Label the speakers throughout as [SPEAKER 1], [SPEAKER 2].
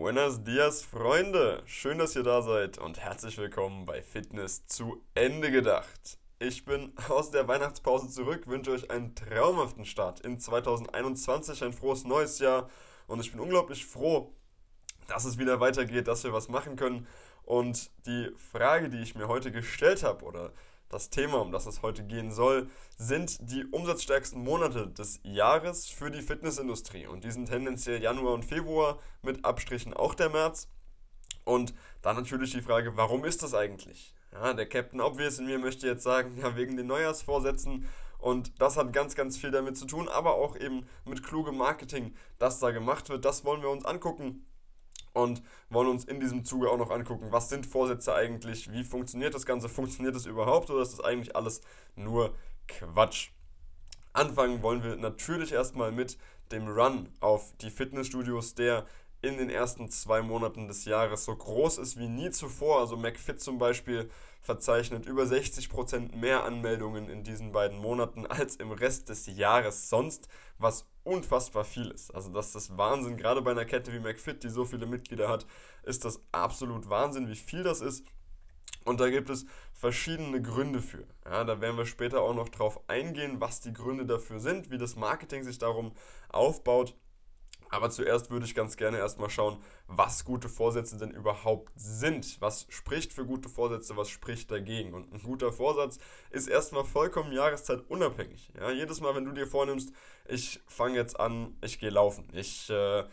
[SPEAKER 1] Buenos dias, Freunde! Schön, dass ihr da seid und herzlich willkommen bei Fitness zu Ende gedacht. Ich bin aus der Weihnachtspause zurück, wünsche euch einen traumhaften Start in 2021, ein frohes neues Jahr und ich bin unglaublich froh, dass es wieder weitergeht, dass wir was machen können. Und die Frage, die ich mir heute gestellt habe oder das Thema, um das es heute gehen soll, sind die umsatzstärksten Monate des Jahres für die Fitnessindustrie. Und die sind tendenziell Januar und Februar mit Abstrichen auch der März. Und dann natürlich die Frage, warum ist das eigentlich? Ja, der Captain Obvious in mir möchte jetzt sagen, ja, wegen den Neujahrsvorsätzen. Und das hat ganz, ganz viel damit zu tun, aber auch eben mit klugem Marketing, das da gemacht wird. Das wollen wir uns angucken und wollen uns in diesem Zuge auch noch angucken, was sind Vorsätze eigentlich, wie funktioniert das Ganze, funktioniert das überhaupt oder ist das eigentlich alles nur Quatsch? Anfangen wollen wir natürlich erstmal mit dem Run auf die Fitnessstudios, der in den ersten zwei Monaten des Jahres so groß ist wie nie zuvor. Also McFit zum Beispiel verzeichnet über 60% mehr Anmeldungen in diesen beiden Monaten als im Rest des Jahres sonst, was unfassbar viel ist. Also das ist Wahnsinn. Gerade bei einer Kette wie McFit, die so viele Mitglieder hat, ist das absolut Wahnsinn, wie viel das ist. Und da gibt es verschiedene Gründe für. Ja, da werden wir später auch noch drauf eingehen, was die Gründe dafür sind, wie das Marketing sich darum aufbaut. Aber zuerst würde ich ganz gerne erstmal schauen, was gute Vorsätze denn überhaupt sind. Was spricht für gute Vorsätze, was spricht dagegen. Und ein guter Vorsatz ist erstmal vollkommen jahreszeitunabhängig. Ja, jedes Mal, wenn du dir vornimmst, ich fange jetzt an, ich gehe laufen, ich äh,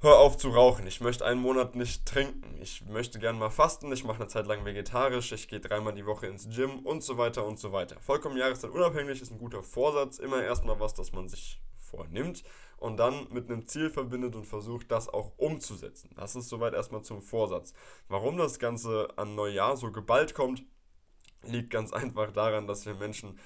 [SPEAKER 1] höre auf zu rauchen, ich möchte einen Monat nicht trinken, ich möchte gerne mal fasten, ich mache eine Zeit lang vegetarisch, ich gehe dreimal die Woche ins Gym und so weiter und so weiter. Vollkommen jahreszeitunabhängig ist ein guter Vorsatz, immer erstmal was, das man sich vornimmt und dann mit einem Ziel verbindet und versucht, das auch umzusetzen. Das ist soweit erstmal zum Vorsatz. Warum das Ganze an Neujahr so geballt kommt, liegt ganz einfach daran, dass wir Menschen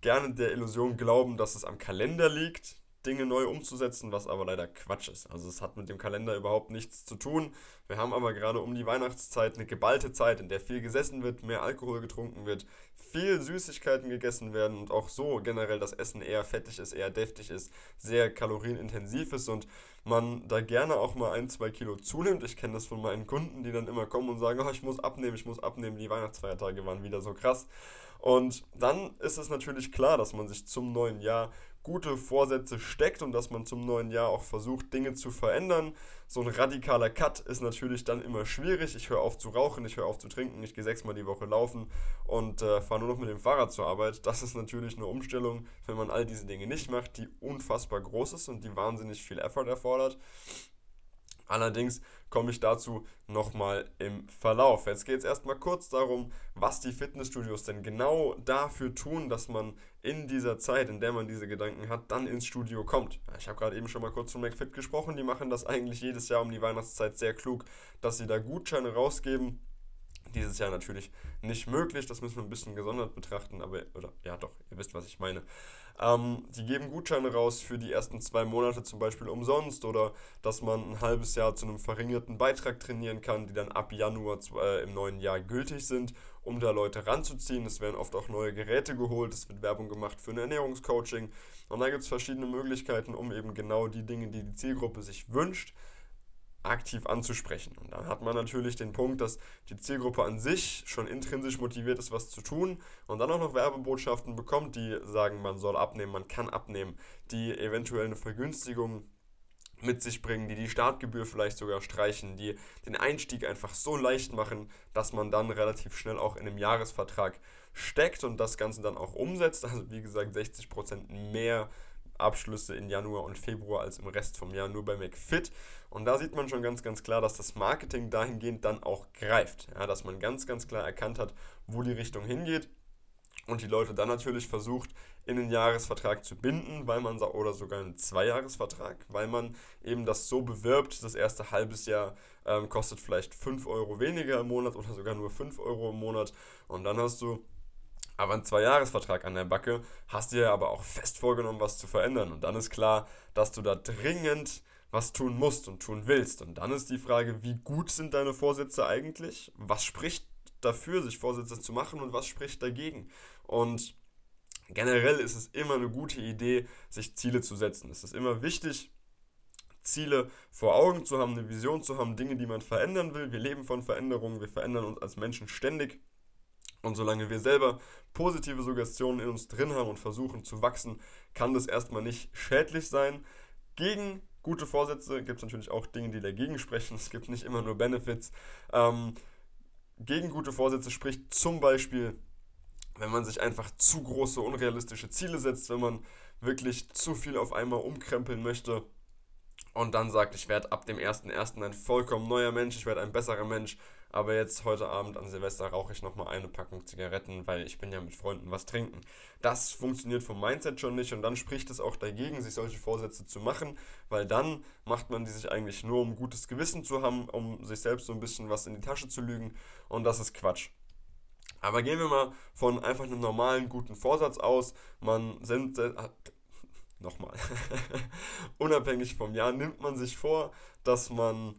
[SPEAKER 1] gerne der Illusion glauben, dass es am Kalender liegt, Dinge neu umzusetzen, was aber leider Quatsch ist. Also es hat mit dem Kalender überhaupt nichts zu tun. Wir haben aber gerade um die Weihnachtszeit eine geballte Zeit, in der viel gesessen wird, mehr Alkohol getrunken wird, viel Süßigkeiten gegessen werden und auch so generell das Essen eher fettig ist, eher deftig ist, sehr kalorienintensiv ist und man da gerne auch mal ein, zwei Kilo zunimmt. Ich kenne das von meinen Kunden, die dann immer kommen und sagen, oh, ich muss abnehmen, ich muss abnehmen, die Weihnachtsfeiertage waren wieder so krass. Und dann ist es natürlich klar, dass man sich zum neuen Jahr gute Vorsätze steckt und dass man zum neuen Jahr auch versucht, Dinge zu verändern. So ein radikaler Cut ist natürlich dann immer schwierig. Ich höre auf zu rauchen, ich höre auf zu trinken, ich gehe sechsmal die Woche laufen und äh, fahre nur noch mit dem Fahrrad zur Arbeit. Das ist natürlich eine Umstellung, wenn man all diese Dinge nicht macht, die unfassbar groß ist und die wahnsinnig viel Effort erfordert. Allerdings komme ich dazu nochmal im Verlauf. Jetzt geht es erstmal kurz darum, was die Fitnessstudios denn genau dafür tun, dass man in dieser Zeit, in der man diese Gedanken hat, dann ins Studio kommt. Ich habe gerade eben schon mal kurz von McFit gesprochen, die machen das eigentlich jedes Jahr um die Weihnachtszeit sehr klug, dass sie da Gutscheine rausgeben dieses Jahr natürlich nicht möglich. Das müssen wir ein bisschen gesondert betrachten, aber, oder ja doch, ihr wisst, was ich meine. Ähm, die geben Gutscheine raus für die ersten zwei Monate zum Beispiel umsonst oder dass man ein halbes Jahr zu einem verringerten Beitrag trainieren kann, die dann ab Januar äh, im neuen Jahr gültig sind, um da Leute ranzuziehen. Es werden oft auch neue Geräte geholt, es wird Werbung gemacht für ein Ernährungscoaching und da gibt es verschiedene Möglichkeiten, um eben genau die Dinge, die die Zielgruppe sich wünscht, aktiv anzusprechen. Und dann hat man natürlich den Punkt, dass die Zielgruppe an sich schon intrinsisch motiviert ist, was zu tun und dann auch noch Werbebotschaften bekommt, die sagen, man soll abnehmen, man kann abnehmen, die eventuell eine Vergünstigung mit sich bringen, die die Startgebühr vielleicht sogar streichen, die den Einstieg einfach so leicht machen, dass man dann relativ schnell auch in einem Jahresvertrag steckt und das Ganze dann auch umsetzt. Also wie gesagt, 60% mehr Abschlüsse in Januar und Februar als im Rest vom Jahr nur bei McFit. Und da sieht man schon ganz, ganz klar, dass das Marketing dahingehend dann auch greift. Ja, dass man ganz, ganz klar erkannt hat, wo die Richtung hingeht und die Leute dann natürlich versucht, in den Jahresvertrag zu binden, weil man oder sogar einen Zweijahresvertrag, weil man eben das so bewirbt, das erste halbes Jahr ähm, kostet vielleicht 5 Euro weniger im Monat oder sogar nur 5 Euro im Monat und dann hast du aber einen Zweijahresvertrag an der Backe, hast dir aber auch fest vorgenommen, was zu verändern. Und dann ist klar, dass du da dringend was tun musst und tun willst. Und dann ist die Frage, wie gut sind deine Vorsätze eigentlich? Was spricht dafür, sich Vorsätze zu machen und was spricht dagegen? Und generell ist es immer eine gute Idee, sich Ziele zu setzen. Es ist immer wichtig, Ziele vor Augen zu haben, eine Vision zu haben, Dinge, die man verändern will. Wir leben von Veränderungen, wir verändern uns als Menschen ständig. Und solange wir selber positive Suggestionen in uns drin haben und versuchen zu wachsen, kann das erstmal nicht schädlich sein. Gegen gute Vorsätze gibt es natürlich auch Dinge, die dagegen sprechen. Es gibt nicht immer nur Benefits. Ähm, gegen gute Vorsätze spricht zum Beispiel, wenn man sich einfach zu große, unrealistische Ziele setzt, wenn man wirklich zu viel auf einmal umkrempeln möchte und dann sagt, ich werde ab dem 1.1. ein vollkommen neuer Mensch, ich werde ein besserer Mensch, aber jetzt heute Abend an Silvester rauche ich nochmal eine Packung Zigaretten, weil ich bin ja mit Freunden was trinken. Das funktioniert vom Mindset schon nicht und dann spricht es auch dagegen, sich solche Vorsätze zu machen, weil dann macht man die sich eigentlich nur, um gutes Gewissen zu haben, um sich selbst so ein bisschen was in die Tasche zu lügen und das ist Quatsch. Aber gehen wir mal von einfach einem normalen guten Vorsatz aus. Man sind, nochmal, unabhängig vom Jahr nimmt man sich vor, dass man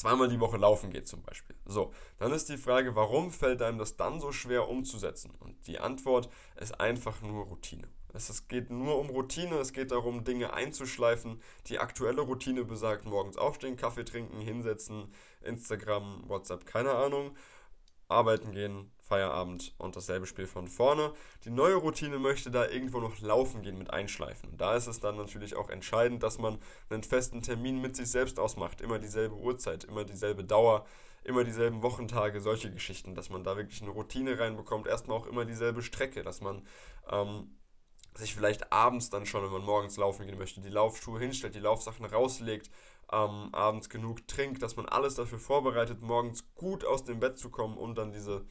[SPEAKER 1] zweimal die Woche laufen geht zum Beispiel. So, dann ist die Frage, warum fällt einem das dann so schwer umzusetzen? Und die Antwort ist einfach nur Routine. Es geht nur um Routine, es geht darum, Dinge einzuschleifen. Die aktuelle Routine besagt, morgens aufstehen, Kaffee trinken, hinsetzen, Instagram, WhatsApp, keine Ahnung, arbeiten gehen, Feierabend und dasselbe Spiel von vorne. Die neue Routine möchte da irgendwo noch laufen gehen mit Einschleifen. Und da ist es dann natürlich auch entscheidend, dass man einen festen Termin mit sich selbst ausmacht. Immer dieselbe Uhrzeit, immer dieselbe Dauer, immer dieselben Wochentage, solche Geschichten, dass man da wirklich eine Routine reinbekommt. Erstmal auch immer dieselbe Strecke, dass man ähm, sich vielleicht abends dann schon, wenn man morgens laufen gehen möchte, die Laufschuhe hinstellt, die Laufsachen rauslegt, ähm, abends genug trinkt, dass man alles dafür vorbereitet, morgens gut aus dem Bett zu kommen und dann diese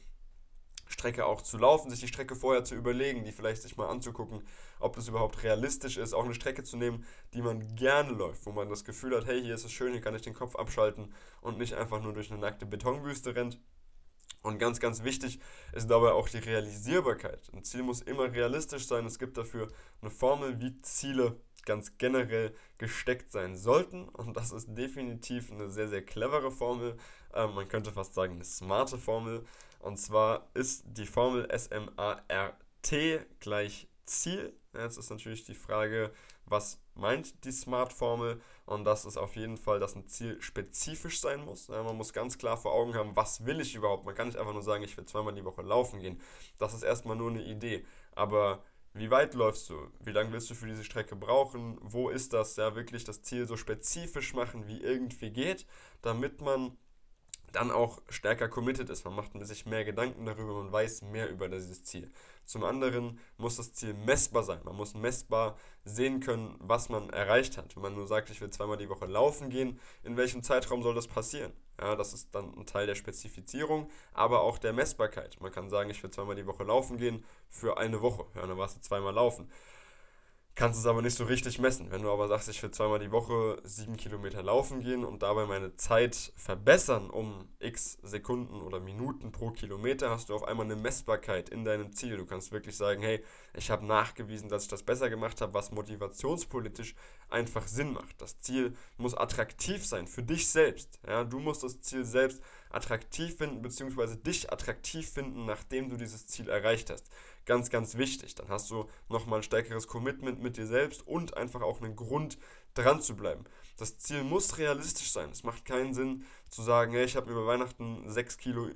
[SPEAKER 1] Strecke auch zu laufen, sich die Strecke vorher zu überlegen, die vielleicht sich mal anzugucken, ob das überhaupt realistisch ist, auch eine Strecke zu nehmen, die man gerne läuft, wo man das Gefühl hat, hey, hier ist es schön, hier kann ich den Kopf abschalten und nicht einfach nur durch eine nackte Betonwüste rennt. Und ganz, ganz wichtig ist dabei auch die Realisierbarkeit. Ein Ziel muss immer realistisch sein. Es gibt dafür eine Formel, wie Ziele ganz generell gesteckt sein sollten. Und das ist definitiv eine sehr, sehr clevere Formel. Ähm, man könnte fast sagen, eine smarte Formel. Und zwar ist die Formel SMART gleich Ziel. Jetzt ist natürlich die Frage, was meint die Smart-Formel? Und das ist auf jeden Fall, dass ein Ziel spezifisch sein muss. Man muss ganz klar vor Augen haben, was will ich überhaupt. Man kann nicht einfach nur sagen, ich will zweimal die Woche laufen gehen. Das ist erstmal nur eine Idee. Aber wie weit läufst du? Wie lange willst du für diese Strecke brauchen? Wo ist das? Ja, wirklich das Ziel so spezifisch machen, wie irgendwie geht, damit man dann auch stärker committed ist. Man macht sich mehr Gedanken darüber, man weiß mehr über dieses Ziel. Zum anderen muss das Ziel messbar sein. Man muss messbar sehen können, was man erreicht hat. Wenn man nur sagt, ich will zweimal die Woche laufen gehen, in welchem Zeitraum soll das passieren? Ja, das ist dann ein Teil der Spezifizierung, aber auch der Messbarkeit. Man kann sagen, ich will zweimal die Woche laufen gehen für eine Woche. Ja, dann warst du zweimal laufen kannst es aber nicht so richtig messen. Wenn du aber sagst, ich will zweimal die Woche sieben Kilometer laufen gehen und dabei meine Zeit verbessern um x Sekunden oder Minuten pro Kilometer, hast du auf einmal eine Messbarkeit in deinem Ziel. Du kannst wirklich sagen, hey, ich habe nachgewiesen, dass ich das besser gemacht habe, was motivationspolitisch einfach Sinn macht. Das Ziel muss attraktiv sein für dich selbst. Ja, du musst das Ziel selbst attraktiv finden, beziehungsweise dich attraktiv finden, nachdem du dieses Ziel erreicht hast ganz, ganz wichtig. Dann hast du nochmal ein stärkeres Commitment mit dir selbst und einfach auch einen Grund, dran zu bleiben. Das Ziel muss realistisch sein. Es macht keinen Sinn zu sagen, hey, ich habe mir über Weihnachten 6 Kilo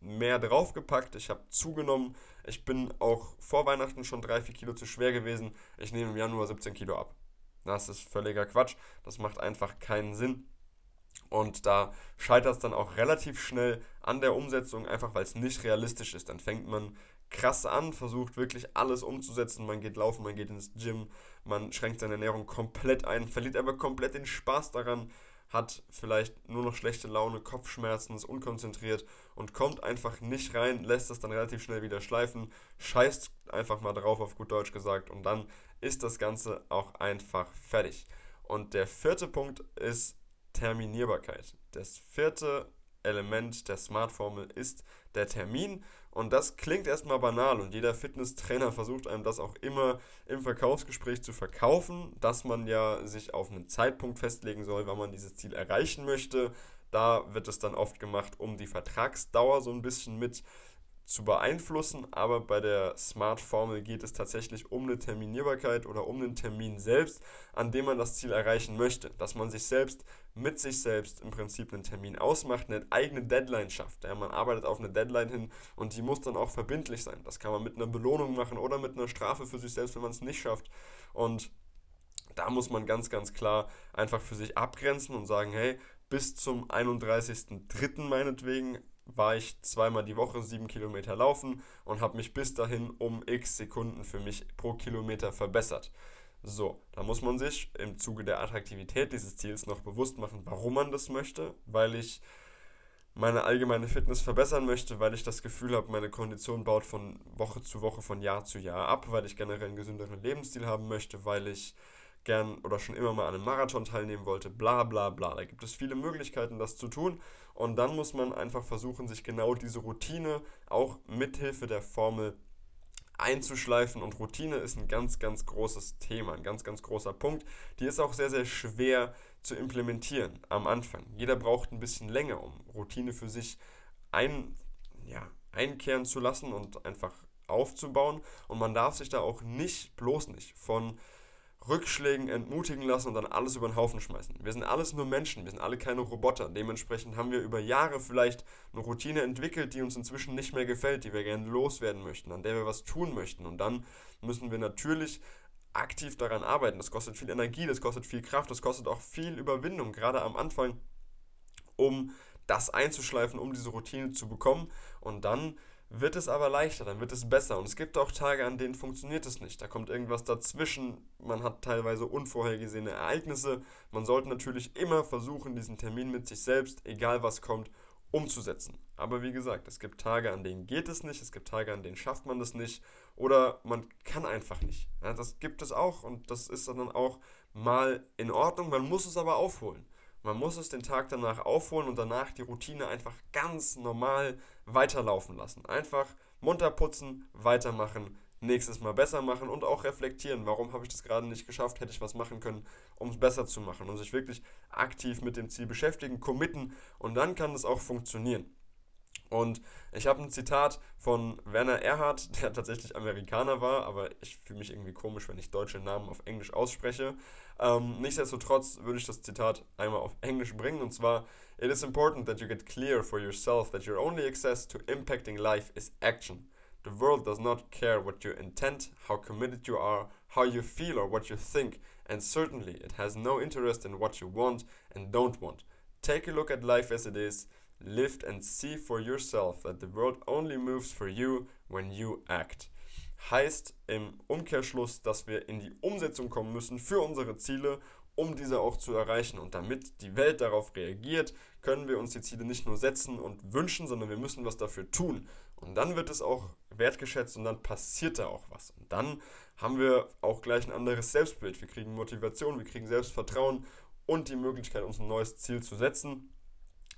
[SPEAKER 1] mehr draufgepackt, ich habe zugenommen, ich bin auch vor Weihnachten schon 3, 4 Kilo zu schwer gewesen, ich nehme im Januar 17 Kilo ab. Das ist völliger Quatsch, das macht einfach keinen Sinn. Und da scheitert es dann auch relativ schnell an der Umsetzung, einfach weil es nicht realistisch ist. Dann fängt man krass an, versucht wirklich alles umzusetzen. Man geht laufen, man geht ins Gym, man schränkt seine Ernährung komplett ein, verliert aber komplett den Spaß daran, hat vielleicht nur noch schlechte Laune, Kopfschmerzen, ist unkonzentriert und kommt einfach nicht rein, lässt das dann relativ schnell wieder schleifen, scheißt einfach mal drauf, auf gut Deutsch gesagt, und dann ist das Ganze auch einfach fertig. Und der vierte Punkt ist Terminierbarkeit. Das vierte Element der Smart-Formel ist der Termin. Und das klingt erstmal banal und jeder Fitnesstrainer versucht einem das auch immer im Verkaufsgespräch zu verkaufen, dass man ja sich auf einen Zeitpunkt festlegen soll, wann man dieses Ziel erreichen möchte. Da wird es dann oft gemacht, um die Vertragsdauer so ein bisschen mit zu beeinflussen, aber bei der Smart-Formel geht es tatsächlich um eine Terminierbarkeit oder um den Termin selbst, an dem man das Ziel erreichen möchte. Dass man sich selbst mit sich selbst im Prinzip einen Termin ausmacht, eine eigene Deadline schafft. Ja, man arbeitet auf eine Deadline hin und die muss dann auch verbindlich sein. Das kann man mit einer Belohnung machen oder mit einer Strafe für sich selbst, wenn man es nicht schafft. Und da muss man ganz, ganz klar einfach für sich abgrenzen und sagen, hey, bis zum 31.03. meinetwegen war ich zweimal die Woche sieben Kilometer laufen und habe mich bis dahin um x Sekunden für mich pro Kilometer verbessert. So, da muss man sich im Zuge der Attraktivität dieses Ziels noch bewusst machen, warum man das möchte, weil ich meine allgemeine Fitness verbessern möchte, weil ich das Gefühl habe, meine Kondition baut von Woche zu Woche, von Jahr zu Jahr ab, weil ich generell einen gesünderen Lebensstil haben möchte, weil ich gern oder schon immer mal an einem Marathon teilnehmen wollte, bla bla bla. Da gibt es viele Möglichkeiten, das zu tun. Und dann muss man einfach versuchen, sich genau diese Routine auch mithilfe der Formel einzuschleifen. Und Routine ist ein ganz, ganz großes Thema, ein ganz, ganz großer Punkt. Die ist auch sehr, sehr schwer zu implementieren am Anfang. Jeder braucht ein bisschen länger, um Routine für sich ein, ja, einkehren zu lassen und einfach aufzubauen. Und man darf sich da auch nicht, bloß nicht, von Rückschlägen entmutigen lassen und dann alles über den Haufen schmeißen. Wir sind alles nur Menschen, wir sind alle keine Roboter. Dementsprechend haben wir über Jahre vielleicht eine Routine entwickelt, die uns inzwischen nicht mehr gefällt, die wir gerne loswerden möchten, an der wir was tun möchten. Und dann müssen wir natürlich aktiv daran arbeiten. Das kostet viel Energie, das kostet viel Kraft, das kostet auch viel Überwindung, gerade am Anfang, um das einzuschleifen, um diese Routine zu bekommen. Und dann wird es aber leichter, dann wird es besser. Und es gibt auch Tage, an denen funktioniert es nicht. Da kommt irgendwas dazwischen. Man hat teilweise unvorhergesehene Ereignisse. Man sollte natürlich immer versuchen, diesen Termin mit sich selbst, egal was kommt, umzusetzen. Aber wie gesagt, es gibt Tage, an denen geht es nicht. Es gibt Tage, an denen schafft man das nicht. Oder man kann einfach nicht. Ja, das gibt es auch und das ist dann auch mal in Ordnung. Man muss es aber aufholen. Man muss es den Tag danach aufholen und danach die Routine einfach ganz normal weiterlaufen lassen. Einfach munter putzen, weitermachen, nächstes Mal besser machen und auch reflektieren. Warum habe ich das gerade nicht geschafft? Hätte ich was machen können, um es besser zu machen und sich wirklich aktiv mit dem Ziel beschäftigen, committen und dann kann es auch funktionieren. Und ich habe ein Zitat von Werner Erhard, der tatsächlich Amerikaner war, aber ich fühle mich irgendwie komisch, wenn ich deutsche Namen auf Englisch ausspreche. Ähm, nichtsdestotrotz würde ich das Zitat einmal auf Englisch bringen und zwar: It is important that you get clear for yourself that your only access to impacting life is action. The world does not care what you intend, how committed you are, how you feel, or what you think, and certainly it has no interest in what you want and don't want. Take a look at life as it is. Live and see for yourself that the world only moves for you when you act. Heißt im Umkehrschluss, dass wir in die Umsetzung kommen müssen für unsere Ziele, um diese auch zu erreichen. Und damit die Welt darauf reagiert, können wir uns die Ziele nicht nur setzen und wünschen, sondern wir müssen was dafür tun. Und dann wird es auch wertgeschätzt und dann passiert da auch was. Und dann haben wir auch gleich ein anderes Selbstbild. Wir kriegen Motivation, wir kriegen Selbstvertrauen und die Möglichkeit, uns ein neues Ziel zu setzen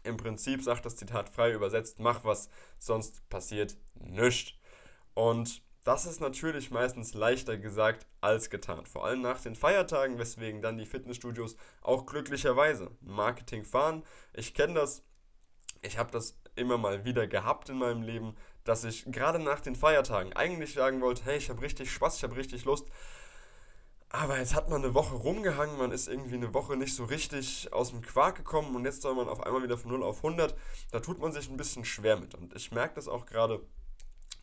[SPEAKER 1] im Prinzip sagt das Zitat frei übersetzt, mach was, sonst passiert nichts. Und das ist natürlich meistens leichter gesagt als getan. Vor allem nach den Feiertagen, weswegen dann die Fitnessstudios auch glücklicherweise Marketing fahren. Ich kenne das, ich habe das immer mal wieder gehabt in meinem Leben, dass ich gerade nach den Feiertagen eigentlich sagen wollte, hey, ich habe richtig Spaß, ich habe richtig Lust, aber jetzt hat man eine Woche rumgehangen, man ist irgendwie eine Woche nicht so richtig aus dem Quark gekommen und jetzt soll man auf einmal wieder von 0 auf 100. Da tut man sich ein bisschen schwer mit. Und ich merke das auch gerade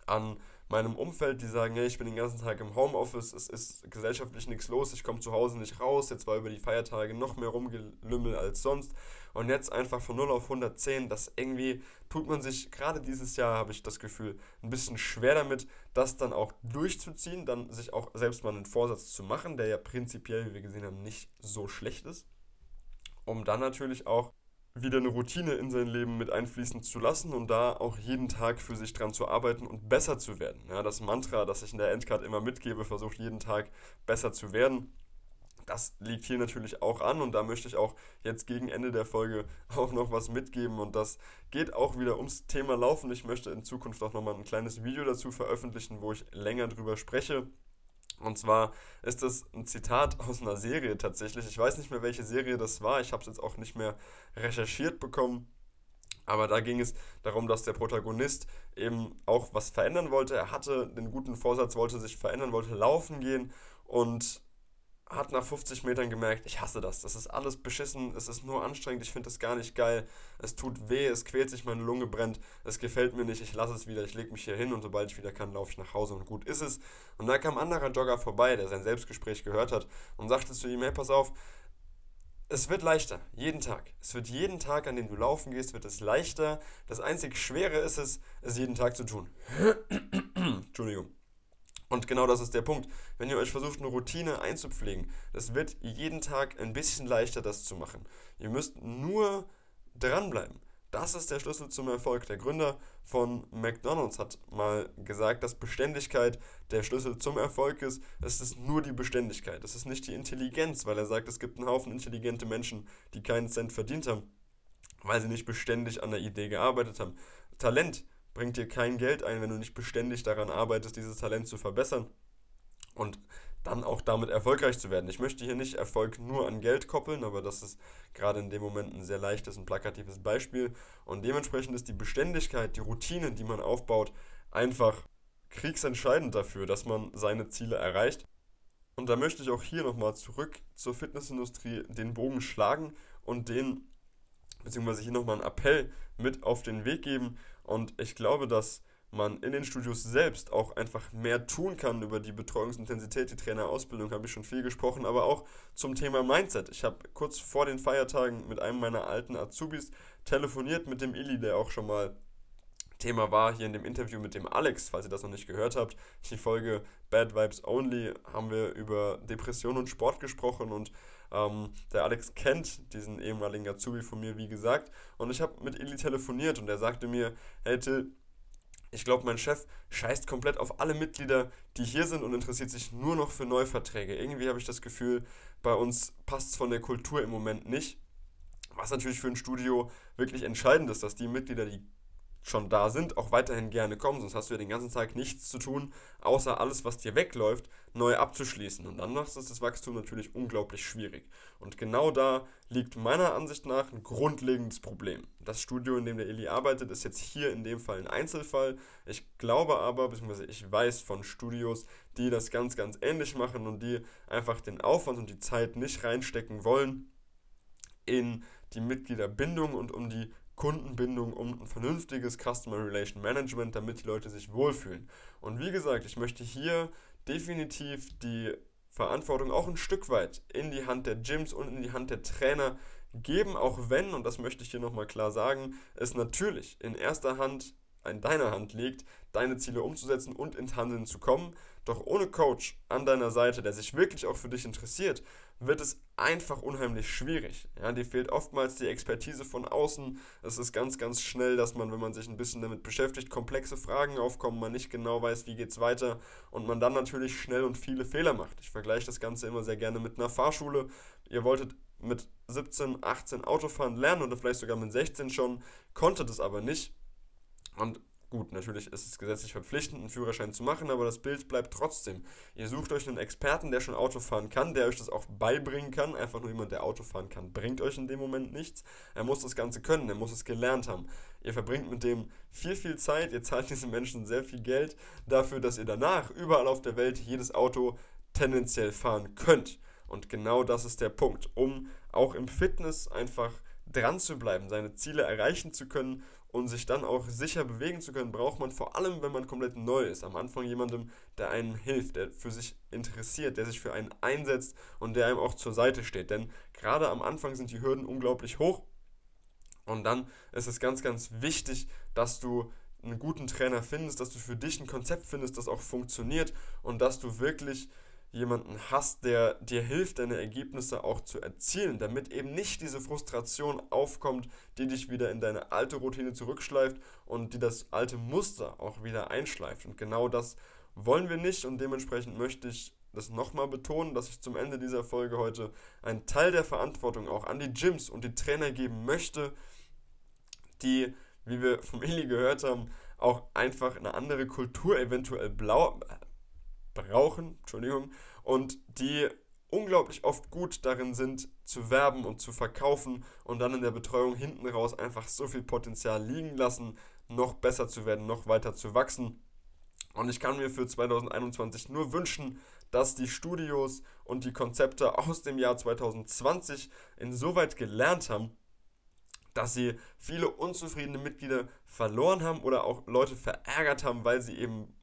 [SPEAKER 1] an meinem Umfeld, die sagen, hey, ich bin den ganzen Tag im Homeoffice, es ist gesellschaftlich nichts los, ich komme zu Hause nicht raus, jetzt war über die Feiertage noch mehr rumgelümmel als sonst. Und jetzt einfach von 0 auf 110, das irgendwie tut man sich, gerade dieses Jahr habe ich das Gefühl, ein bisschen schwer damit, das dann auch durchzuziehen, dann sich auch selbst mal einen Vorsatz zu machen, der ja prinzipiell, wie wir gesehen haben, nicht so schlecht ist, um dann natürlich auch wieder eine Routine in sein Leben mit einfließen zu lassen und da auch jeden Tag für sich dran zu arbeiten und besser zu werden. Ja, das Mantra, das ich in der Endcard immer mitgebe, versucht jeden Tag besser zu werden. Das liegt hier natürlich auch an und da möchte ich auch jetzt gegen Ende der Folge auch noch was mitgeben und das geht auch wieder ums Thema Laufen. Ich möchte in Zukunft auch nochmal ein kleines Video dazu veröffentlichen, wo ich länger drüber spreche und zwar ist das ein Zitat aus einer Serie tatsächlich. Ich weiß nicht mehr, welche Serie das war. Ich habe es jetzt auch nicht mehr recherchiert bekommen. Aber da ging es darum, dass der Protagonist eben auch was verändern wollte. Er hatte den guten Vorsatz, wollte sich verändern, wollte laufen gehen und hat nach 50 Metern gemerkt, ich hasse das. Das ist alles beschissen, es ist nur anstrengend, ich finde das gar nicht geil. Es tut weh, es quält sich, meine Lunge brennt, es gefällt mir nicht, ich lasse es wieder, ich lege mich hier hin und sobald ich wieder kann, laufe ich nach Hause und gut ist es. Und da kam ein anderer Jogger vorbei, der sein Selbstgespräch gehört hat und sagte zu ihm, hey, pass auf, es wird leichter, jeden Tag. Es wird jeden Tag, an dem du laufen gehst, wird es leichter. Das einzig Schwere ist es, es jeden Tag zu tun. Entschuldigung. Und genau das ist der Punkt. Wenn ihr euch versucht, eine Routine einzupflegen, das wird jeden Tag ein bisschen leichter, das zu machen. Ihr müsst nur dranbleiben. Das ist der Schlüssel zum Erfolg. Der Gründer von McDonald's hat mal gesagt, dass Beständigkeit der Schlüssel zum Erfolg ist. Es ist nur die Beständigkeit. Es ist nicht die Intelligenz, weil er sagt, es gibt einen Haufen intelligente Menschen, die keinen Cent verdient haben, weil sie nicht beständig an der Idee gearbeitet haben. Talent bringt dir kein Geld ein, wenn du nicht beständig daran arbeitest, dieses Talent zu verbessern. Und dann auch damit erfolgreich zu werden. Ich möchte hier nicht Erfolg nur an Geld koppeln, aber das ist gerade in dem Moment ein sehr leichtes und plakatives Beispiel. Und dementsprechend ist die Beständigkeit, die Routine, die man aufbaut, einfach kriegsentscheidend dafür, dass man seine Ziele erreicht. Und da möchte ich auch hier nochmal zurück zur Fitnessindustrie den Bogen schlagen und den, beziehungsweise hier nochmal einen Appell mit auf den Weg geben. Und ich glaube, dass man in den Studios selbst auch einfach mehr tun kann über die Betreuungsintensität, die Trainerausbildung, habe ich schon viel gesprochen, aber auch zum Thema Mindset. Ich habe kurz vor den Feiertagen mit einem meiner alten Azubis telefoniert mit dem Illy, der auch schon mal Thema war hier in dem Interview mit dem Alex, falls ihr das noch nicht gehört habt. Die Folge Bad Vibes Only haben wir über Depression und Sport gesprochen und ähm, der Alex kennt diesen ehemaligen Azubi von mir, wie gesagt. Und ich habe mit Ili telefoniert und er sagte mir, hey Till, ich glaube, mein Chef scheißt komplett auf alle Mitglieder, die hier sind und interessiert sich nur noch für Neuverträge. Irgendwie habe ich das Gefühl, bei uns passt es von der Kultur im Moment nicht. Was natürlich für ein Studio wirklich entscheidend ist, dass die Mitglieder, die schon da sind, auch weiterhin gerne kommen, sonst hast du ja den ganzen Tag nichts zu tun, außer alles, was dir wegläuft, neu abzuschließen. Und dann macht es das Wachstum natürlich unglaublich schwierig. Und genau da liegt meiner Ansicht nach ein grundlegendes Problem. Das Studio, in dem der Eli arbeitet, ist jetzt hier in dem Fall ein Einzelfall. Ich glaube aber, beziehungsweise ich weiß von Studios, die das ganz, ganz ähnlich machen und die einfach den Aufwand und die Zeit nicht reinstecken wollen in die Mitgliederbindung und um die Kundenbindung, um ein vernünftiges Customer Relation Management, damit die Leute sich wohlfühlen. Und wie gesagt, ich möchte hier definitiv die Verantwortung auch ein Stück weit in die Hand der Gyms und in die Hand der Trainer geben, auch wenn, und das möchte ich hier nochmal klar sagen, es natürlich in erster Hand in deiner Hand liegt, deine Ziele umzusetzen und ins Handeln zu kommen. Doch ohne Coach an deiner Seite, der sich wirklich auch für dich interessiert, wird es einfach unheimlich schwierig. Ja, dir fehlt oftmals die Expertise von außen. Es ist ganz, ganz schnell, dass man, wenn man sich ein bisschen damit beschäftigt, komplexe Fragen aufkommen, man nicht genau weiß, wie geht's weiter und man dann natürlich schnell und viele Fehler macht. Ich vergleiche das Ganze immer sehr gerne mit einer Fahrschule. Ihr wolltet mit 17, 18 Autofahren lernen oder vielleicht sogar mit 16 schon, konntet es aber nicht. Und Gut, natürlich ist es gesetzlich verpflichtend, einen Führerschein zu machen, aber das Bild bleibt trotzdem. Ihr sucht euch einen Experten, der schon Auto fahren kann, der euch das auch beibringen kann. Einfach nur jemand, der Auto fahren kann, bringt euch in dem Moment nichts. Er muss das Ganze können, er muss es gelernt haben. Ihr verbringt mit dem viel, viel Zeit, ihr zahlt diesen Menschen sehr viel Geld dafür, dass ihr danach überall auf der Welt jedes Auto tendenziell fahren könnt. Und genau das ist der Punkt, um auch im Fitness einfach dran zu bleiben, seine Ziele erreichen zu können und sich dann auch sicher bewegen zu können, braucht man vor allem, wenn man komplett neu ist, am Anfang jemandem, der einem hilft, der für sich interessiert, der sich für einen einsetzt und der einem auch zur Seite steht. Denn gerade am Anfang sind die Hürden unglaublich hoch und dann ist es ganz, ganz wichtig, dass du einen guten Trainer findest, dass du für dich ein Konzept findest, das auch funktioniert und dass du wirklich jemanden hast, der dir hilft, deine Ergebnisse auch zu erzielen, damit eben nicht diese Frustration aufkommt, die dich wieder in deine alte Routine zurückschleift und die das alte Muster auch wieder einschleift. Und genau das wollen wir nicht und dementsprechend möchte ich das nochmal betonen, dass ich zum Ende dieser Folge heute einen Teil der Verantwortung auch an die Gyms und die Trainer geben möchte, die, wie wir vom Eli gehört haben, auch einfach eine andere Kultur eventuell blau, brauchen, Entschuldigung, und die unglaublich oft gut darin sind, zu werben und zu verkaufen und dann in der Betreuung hinten raus einfach so viel Potenzial liegen lassen, noch besser zu werden, noch weiter zu wachsen. Und ich kann mir für 2021 nur wünschen, dass die Studios und die Konzepte aus dem Jahr 2020 insoweit gelernt haben, dass sie viele unzufriedene Mitglieder verloren haben oder auch Leute verärgert haben, weil sie eben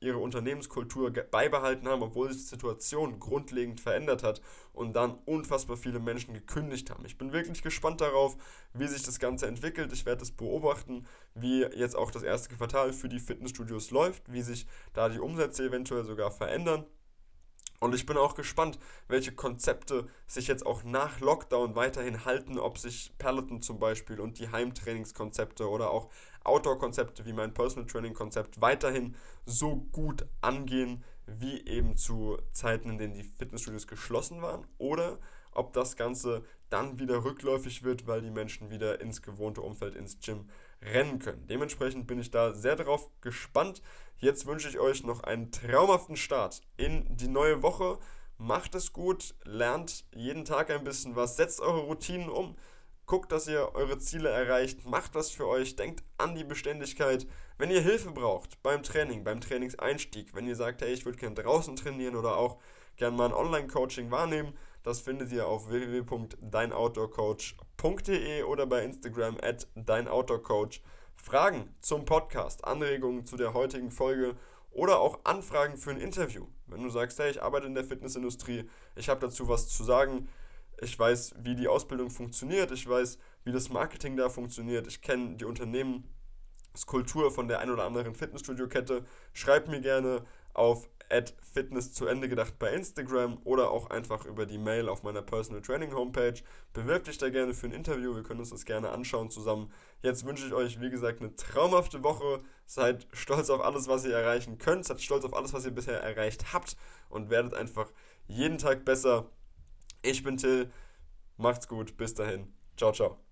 [SPEAKER 1] ihre Unternehmenskultur beibehalten haben, obwohl sich die Situation grundlegend verändert hat und dann unfassbar viele Menschen gekündigt haben. Ich bin wirklich gespannt darauf, wie sich das Ganze entwickelt. Ich werde es beobachten, wie jetzt auch das erste Quartal für die Fitnessstudios läuft, wie sich da die Umsätze eventuell sogar verändern. Und ich bin auch gespannt, welche Konzepte sich jetzt auch nach Lockdown weiterhin halten, ob sich Peloton zum Beispiel und die Heimtrainingskonzepte oder auch Outdoor-Konzepte wie mein Personal Training-Konzept weiterhin so gut angehen, wie eben zu Zeiten, in denen die Fitnessstudios geschlossen waren, oder ob das Ganze dann wieder rückläufig wird, weil die Menschen wieder ins gewohnte Umfeld, ins Gym rennen können. Dementsprechend bin ich da sehr darauf gespannt. Jetzt wünsche ich euch noch einen traumhaften Start in die neue Woche. Macht es gut, lernt jeden Tag ein bisschen was, setzt eure Routinen um, guckt, dass ihr eure Ziele erreicht, macht was für euch, denkt an die Beständigkeit. Wenn ihr Hilfe braucht beim Training, beim Trainingseinstieg, wenn ihr sagt, hey, ich würde gerne draußen trainieren oder auch gerne mal ein Online-Coaching wahrnehmen, das findet ihr auf www.deinoutdoorcoach.de oder bei Instagram at deinoutdoorcoach. Fragen zum Podcast, Anregungen zu der heutigen Folge oder auch Anfragen für ein Interview. Wenn du sagst, hey, ich arbeite in der Fitnessindustrie, ich habe dazu was zu sagen, ich weiß, wie die Ausbildung funktioniert, ich weiß, wie das Marketing da funktioniert, ich kenne die Unternehmenskultur von der ein oder anderen Fitnessstudio-Kette, schreib mir gerne auf Fitness zu Ende gedacht bei Instagram oder auch einfach über die Mail auf meiner Personal Training Homepage. Bewirb dich da gerne für ein Interview, wir können uns das gerne anschauen zusammen. Jetzt wünsche ich euch, wie gesagt, eine traumhafte Woche. Seid stolz auf alles, was ihr erreichen könnt, seid stolz auf alles, was ihr bisher erreicht habt und werdet einfach jeden Tag besser. Ich bin Till, macht's gut, bis dahin. Ciao, ciao.